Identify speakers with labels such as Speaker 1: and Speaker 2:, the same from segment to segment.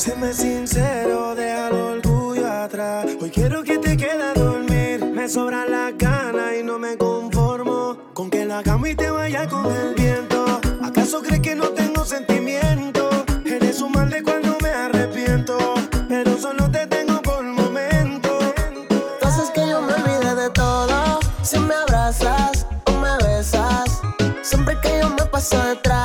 Speaker 1: Séme sincero, deja el orgullo atrás. Hoy quiero que te quede a dormir. Me sobran las ganas y no me conformo con que la cama y te vaya con el viento. ¿Acaso crees que no tengo sentimiento? Eres un mal de cuando me arrepiento, pero solo te tengo por momento.
Speaker 2: Haces que
Speaker 1: yo me
Speaker 2: olvide
Speaker 1: de todo. Si me abrazas o me besas, siempre que yo me paso detrás.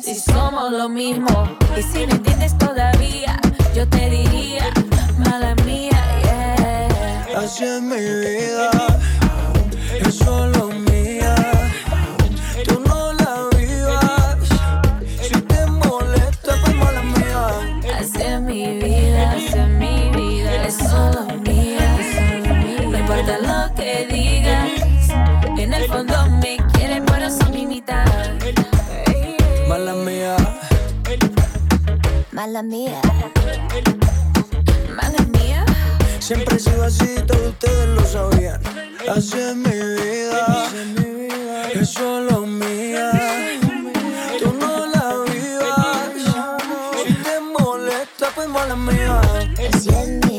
Speaker 1: si
Speaker 3: somos lo mismo. Y si no entiendes todavía, yo te diría, mala mía, yeah.
Speaker 4: Así es mi vida
Speaker 5: mala mía.
Speaker 6: Mala mía.
Speaker 4: Siempre he sido así, todos ustedes lo sabían. Así es mi vida, es solo mía. Tú no la vivas. Si te molesta, pues mala mía.
Speaker 5: Así es mi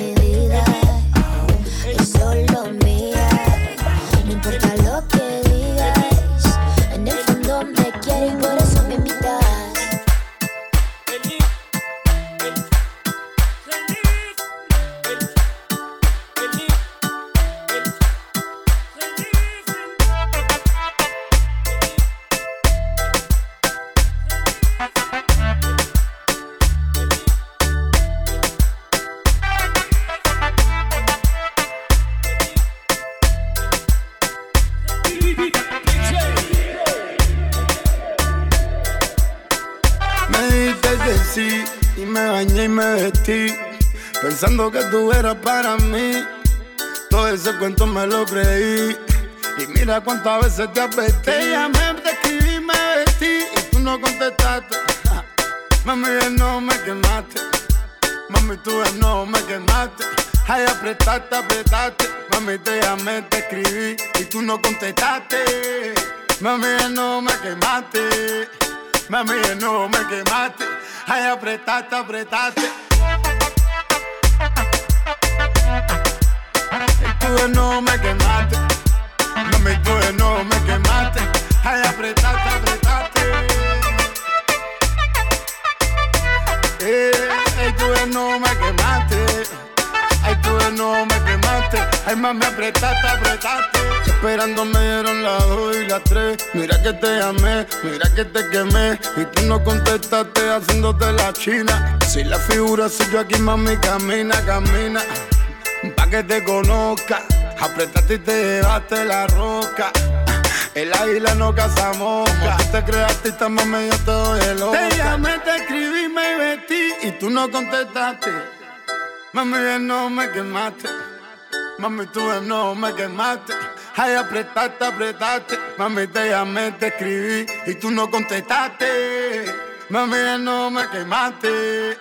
Speaker 5: que
Speaker 7: tú eras para mí. Todo ese cuento me lo creí y mira cuántas veces te advertí. Te llamé, te escribí, me vestí y tú no contestaste. Mami, de no me quemaste. Mami, tú no me quemaste. Ay, apretaste, apretaste. Mami, te llamé, te escribí y tú no contestaste. Mami, no me quemaste. Mami, no me quemaste. Ay, apretaste, apretaste. Tú de no me quemaste. Mami, tú de no me quemaste. Ay, apretaste, apretaste. Eh, ay, tú de no me quemaste. Ay, tú de no me quemaste. Ay, mami, apretaste, apretaste. Esperando me dieron las dos y las tres. Mira que te llamé, mira que te quemé. Y tú no contestaste haciéndote la china. Si la figura soy yo aquí, mami, camina, camina. Pa' que te conozca. Apretaste y te llevaste la roca. El águila no caza mosca. Tú te creas artista, mami, yo te doy el ojo. Te llamé, te escribí, me vestí y tú no contestaste. Mami, de no me quemaste. Mami, tú de no me quemaste. Ay, apretaste, apretaste. Mami, te llamé, te escribí y tú no contestaste. Mami, de no me quemaste.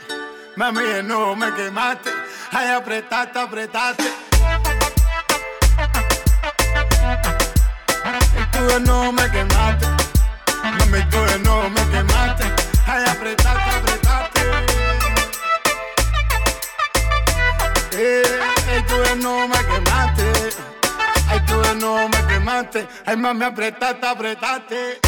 Speaker 7: Mami, de no me quemaste. Ay, apretaste, apretaste. Tú de no me quemaste. Mami, tú de no me quemaste. Ay, apretaste, apretaste. Eh, ay, tú de no me quemaste. Ay, tú de no me quemaste. Ay, mami, apretaste, apretaste.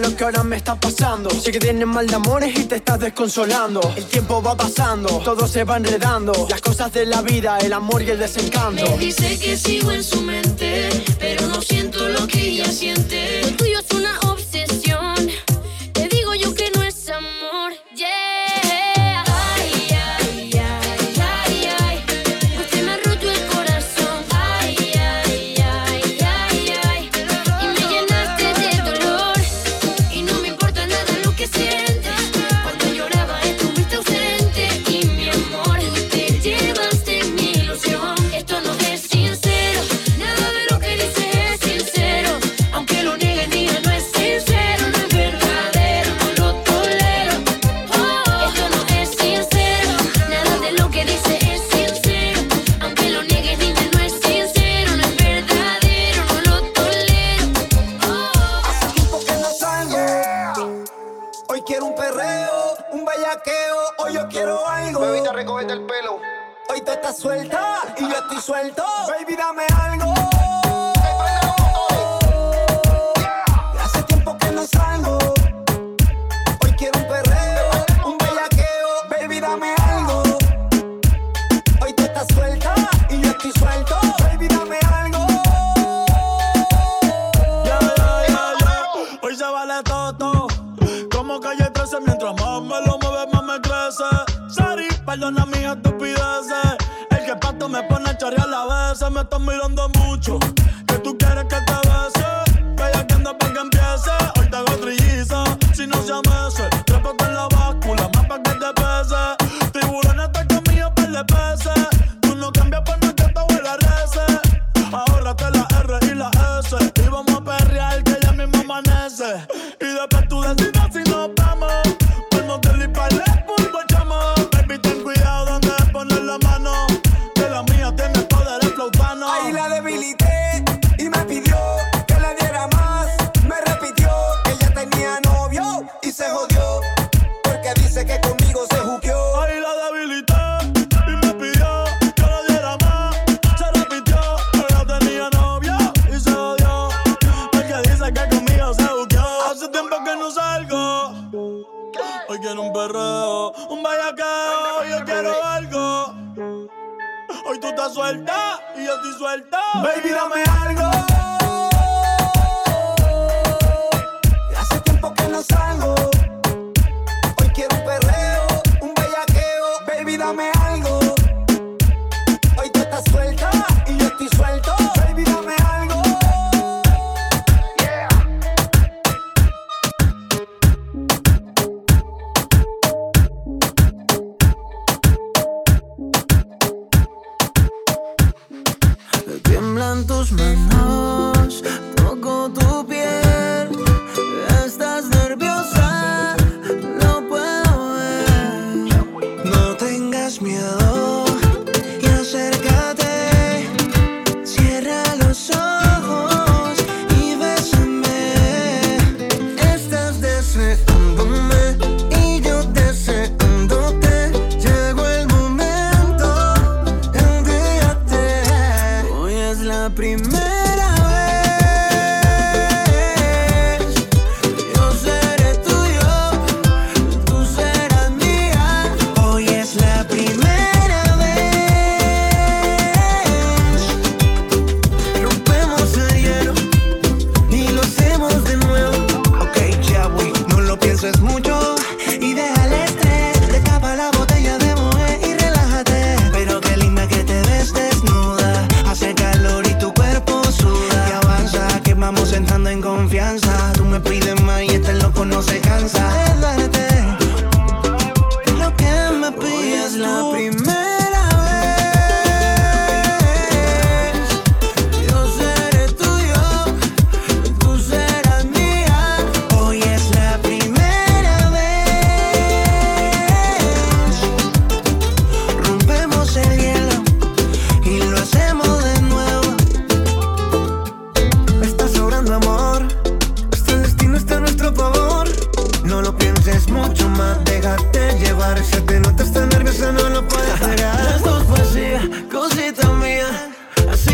Speaker 5: lo que
Speaker 8: ahora me está pasando. Sé que tienes mal de amores y te estás desconsolando. El tiempo va pasando, todo se va enredando. Las cosas de la vida, el amor y el desencanto.
Speaker 9: Me dice que sigo en su mente, pero no siento lo que ella siente.
Speaker 10: suelta y yo estoy suelto. Baby, dame algo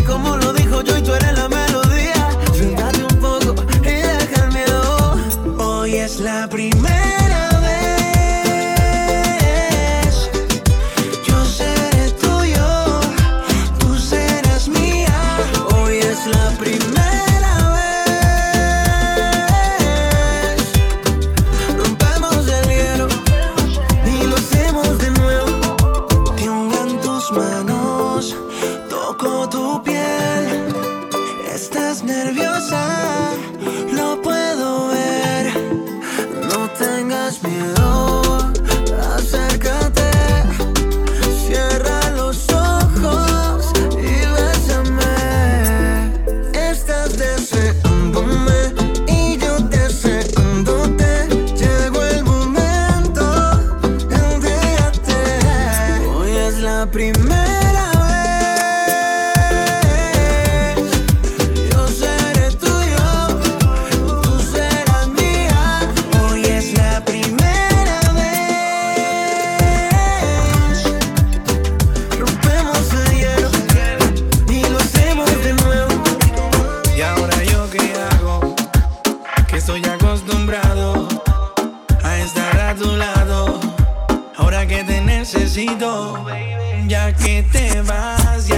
Speaker 11: como lo
Speaker 4: dijo yo y tú eres la melodía.
Speaker 12: Estoy acostumbrado a estar a tu lado. Ahora que te necesito, ya que te vas de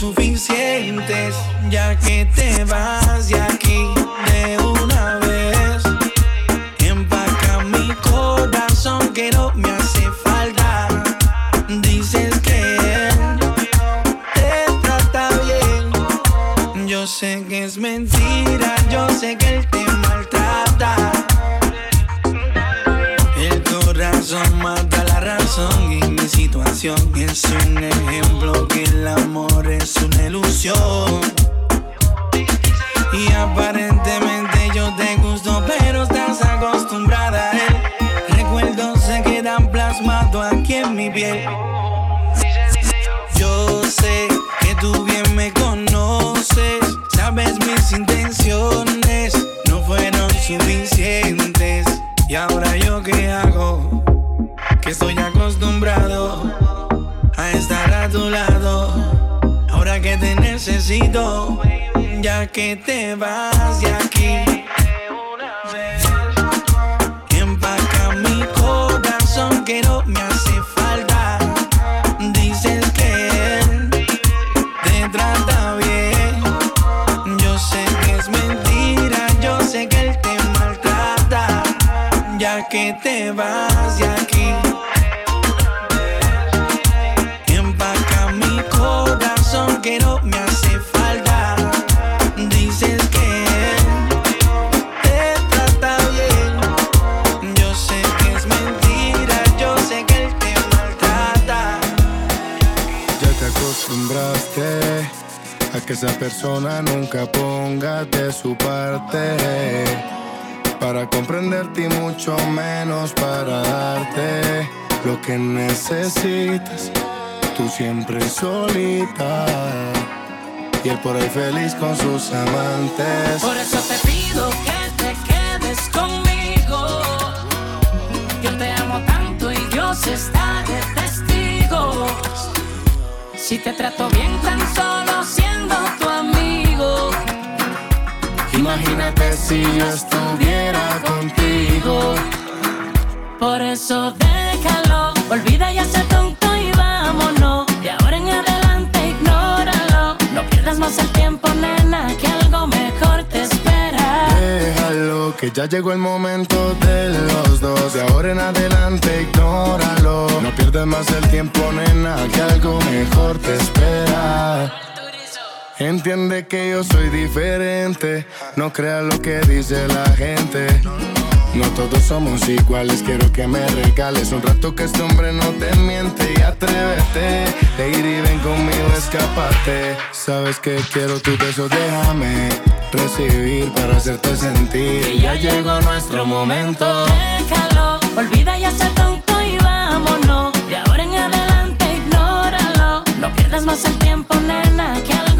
Speaker 12: suficientes, ya que te vas de aquí de una vez. Empaca mi corazón que no me hace falta. Dices que él te trata bien. Yo sé que es mentira, yo sé que él te maltrata. El corazón mata la razón y mi situación es un ejemplo es una ilusión. Y aparentemente yo te gusto, pero estás acostumbrada a él. Recuerdos se quedan plasmados aquí en mi piel. Yo sé que tú bien me conoces, sabes mis intenciones ya que te vas de aquí. Empaca mi corazón que no me hace falta. Dices que él te trata bien. Yo sé que es mentira, yo sé que él te maltrata. Ya que te vas de aquí. que
Speaker 7: esa persona nunca ponga de su parte para comprenderte y mucho menos para darte lo que necesitas. Tú siempre solita y él por ahí feliz con sus amantes.
Speaker 6: Por eso te pido que te quedes conmigo. Yo te amo tanto y Dios está de testigo. Si te trato bien, tan solo siento siendo tu amigo.
Speaker 13: Imagínate si yo estuviera contigo.
Speaker 6: Por eso déjalo, olvida ya ser tonto y vámonos. De ahora en adelante ignóralo. No pierdas más el tiempo, nena, que algo mejor te espera.
Speaker 13: Déjalo, que ya llegó el momento de los dos. De ahora en adelante ignóralo. No pierdas más el tiempo, nena, que algo mejor te espera. Entiende que yo soy diferente, no creas lo que dice la gente. No todos somos iguales, quiero que me regales un rato que este hombre no te miente y atrévete. Lady, ven conmigo, escápate. Sabes que quiero tu beso, déjame recibir para hacerte sentir.
Speaker 6: Que ya llegó nuestro momento. Déjalo, olvida ya ser tonto y vámonos. De ahora en adelante ignóralo. No pierdas más el tiempo, nena, que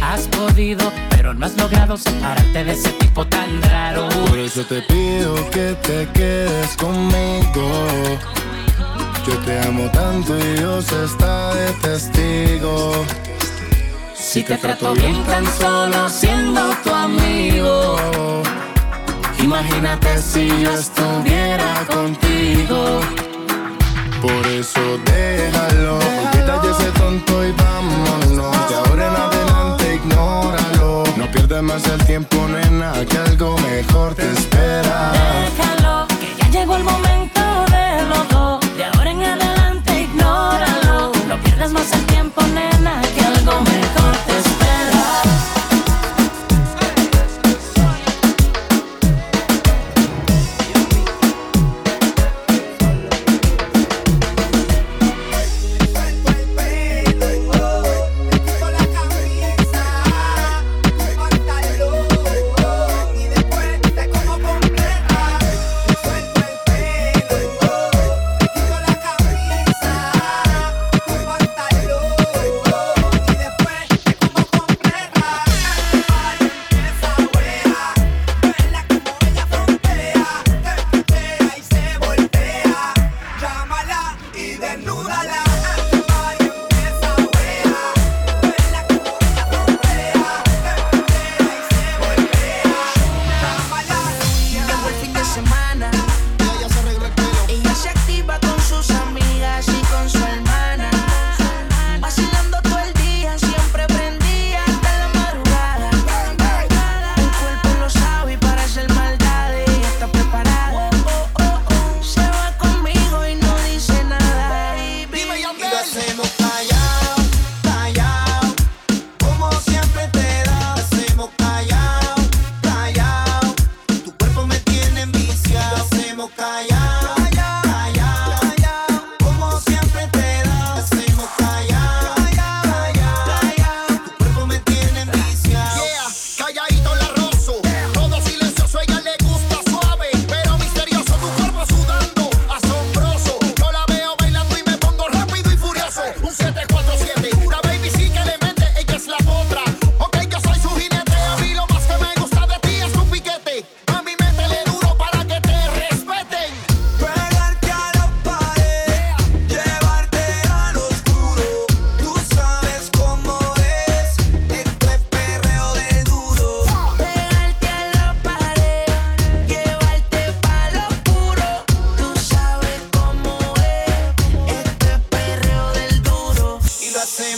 Speaker 6: Has podido, pero no has logrado separarte de ese tipo tan raro.
Speaker 13: Por eso te pido que te quedes conmigo. Yo te amo tanto y Dios está de testigo.
Speaker 6: Si te trato bien tan solo siendo tu amigo.
Speaker 13: Imagínate si yo estuviera contigo. Por eso déjalo, olvida ya ese tonto y vámonos. No pierdas más el tiempo, nena, que algo mejor te espera.
Speaker 6: Déjalo, que ya llegó el momento de los dos. De ahora en adelante ignóralo. No pierdas más el tiempo, nena, que algo mejor te espera.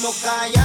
Speaker 14: Y
Speaker 15: lo
Speaker 14: hacemos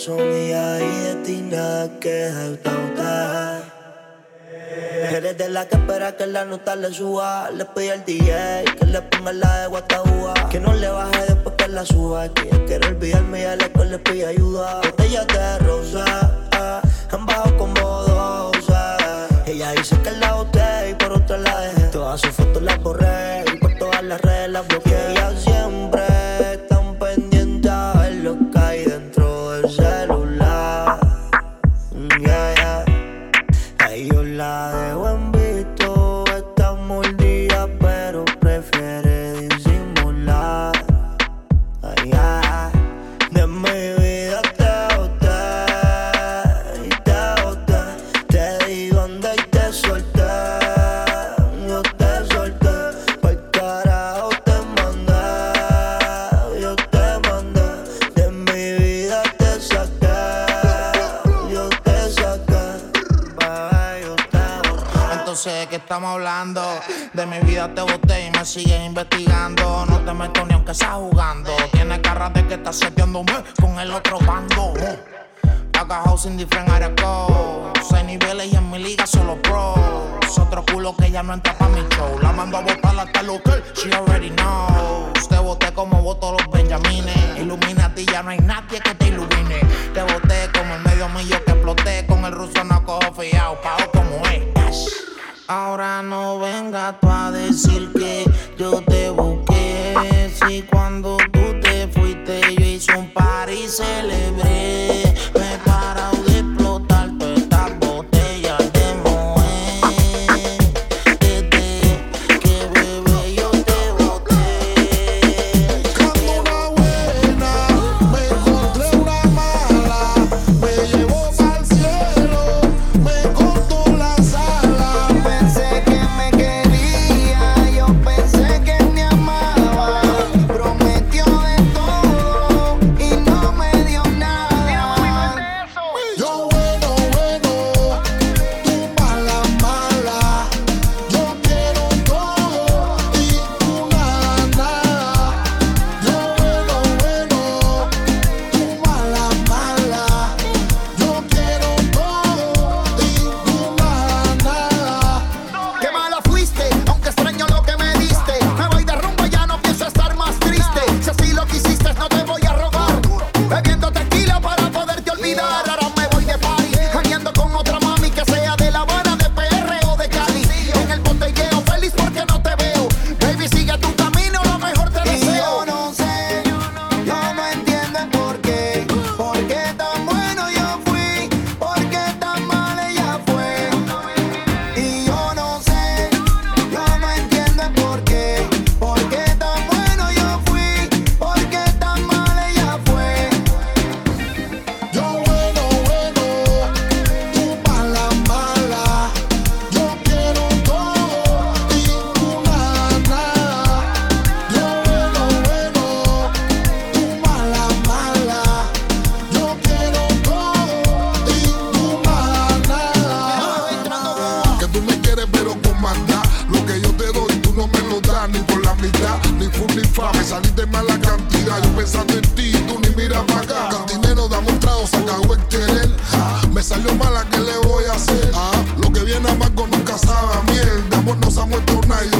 Speaker 16: son y de ti
Speaker 17: nada que. Eres de la que espera que la nota le suba. Le pide al DJ que le ponga la de Guatabúa. Que no le baje después que la suba. Que quiere olvidarme y al le pide ayuda. Botellas de rosa ah, han bajado como dos. Ah. Ella dice que la boté y por otra la dejé. Todas sus fotos las borré y por todas las redes las bloqueé. Ella siempre
Speaker 18: estamos hablando. De mi vida te boté y me sigues investigando. No te meto ni aunque estás jugando. Tienes cara de que estás seteándome con el otro bando. Haga housing different área Seis niveles y en mi liga solo pro. Otro culo que ya no entra pa' mi show. La mando a botar hasta lo que she already knows. Te boté como voto los benjamines. Ilumina a ti, ya no hay nadie que te ilumine. Te boté como el medio millo que exploté. Con el ruso no cojo fiao, pago como es. Ahora no vengas tú a decir que yo te busqué. Si cuando
Speaker 19: quieres pero con maldad. Lo que yo te doy tú no me lo das ni por la mitad, ni full ni fa. Me saliste mala cantidad, yo pensando en ti tú ni miras para acá. Cantinero da mostrado, se acabó el querer. Ah, me salió mala, ¿qué le voy a hacer? Ah, lo que viene a amargo nunca sabe miel. Amor no se ha muerto nadie,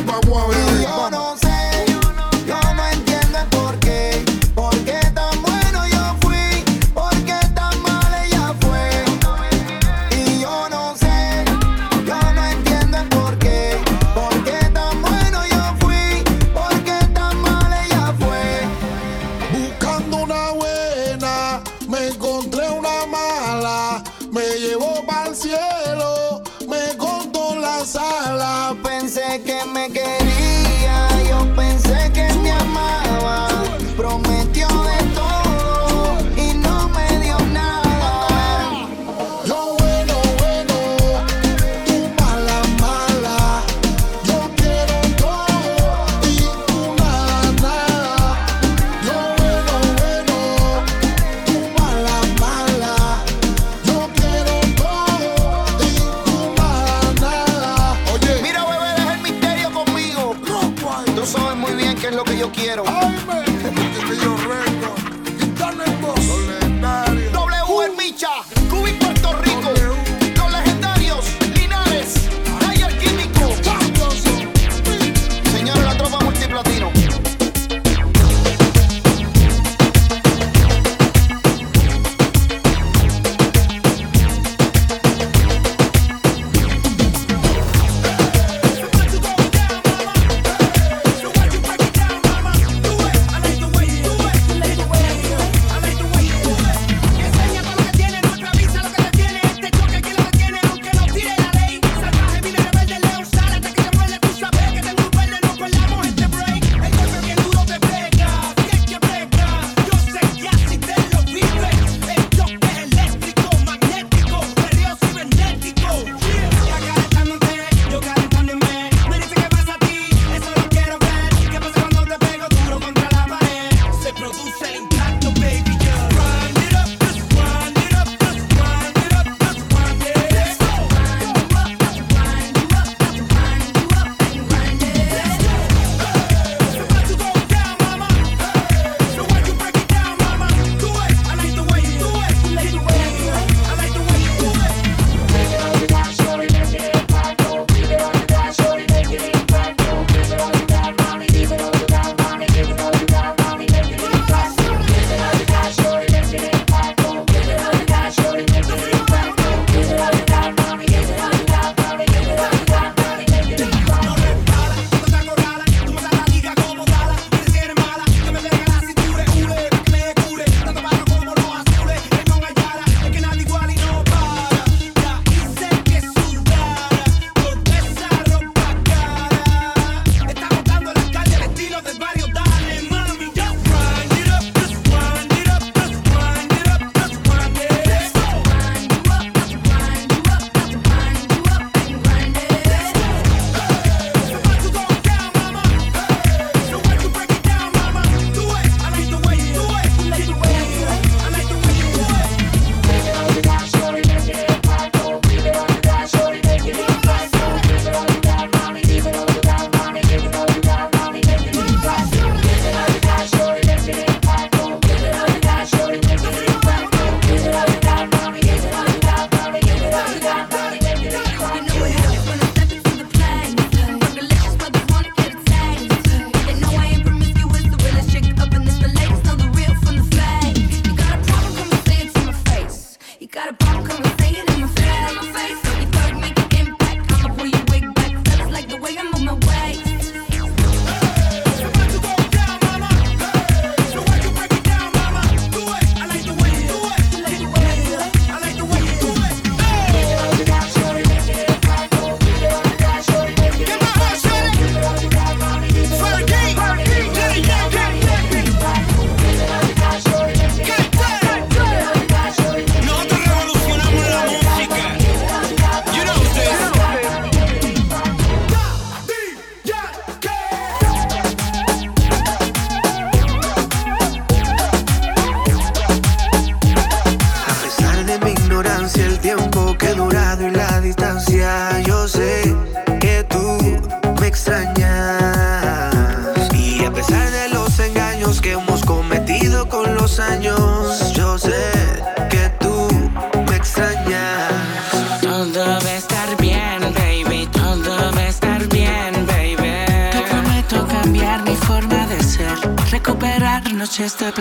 Speaker 14: Dime, que no
Speaker 12: te veo rey.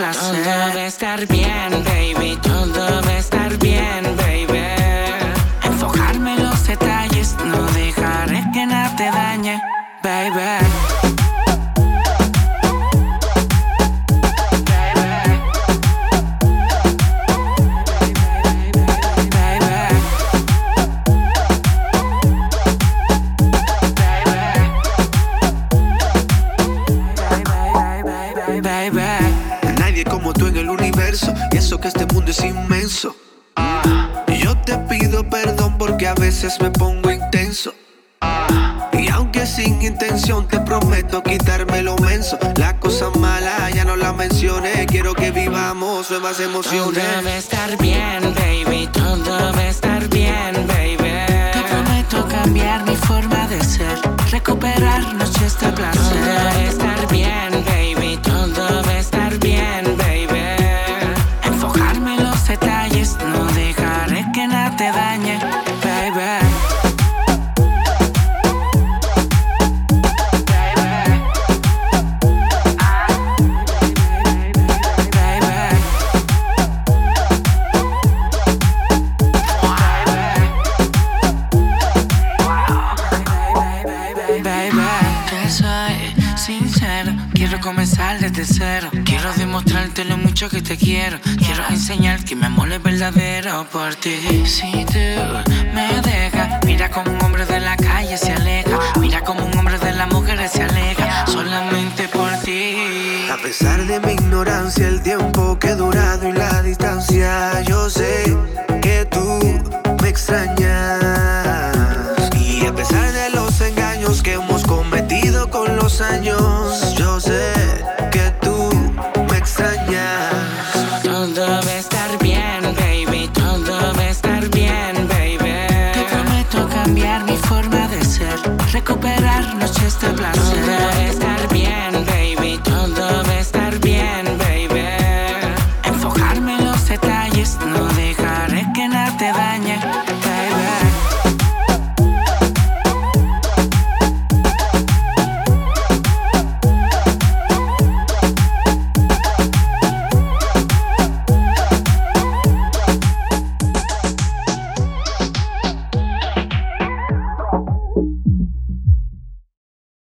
Speaker 12: Placer. Todo va estar bien, baby. Todo va estar bien, baby. Enfocarme en los detalles. No dejaré que nada te dañe, baby.
Speaker 4: Veces me pongo intenso. Y aunque sin intención te prometo quitarme lo menso, la cosa mala ya no la mencioné. Quiero que vivamos nuevas
Speaker 12: Todo
Speaker 4: emociones.
Speaker 12: va a estar bien, baby. Todo va a estar bien, baby. Te prometo cambiar mi forma de ser. Recuperar noches de placer. Todo va a estar bien, desde cero. Quiero demostrarte lo mucho que te quiero. Quiero enseñar que mi amor es verdadero por ti. Si tú me dejas, mira como un hombre de la calle se aleja. Mira como un hombre de las mujeres se aleja. Solamente por ti.
Speaker 4: A pesar de mi ignorancia, el tiempo que he durado y la distancia, yo sé que tú me extrañas. Y a pesar de los engaños que hemos cometido con los años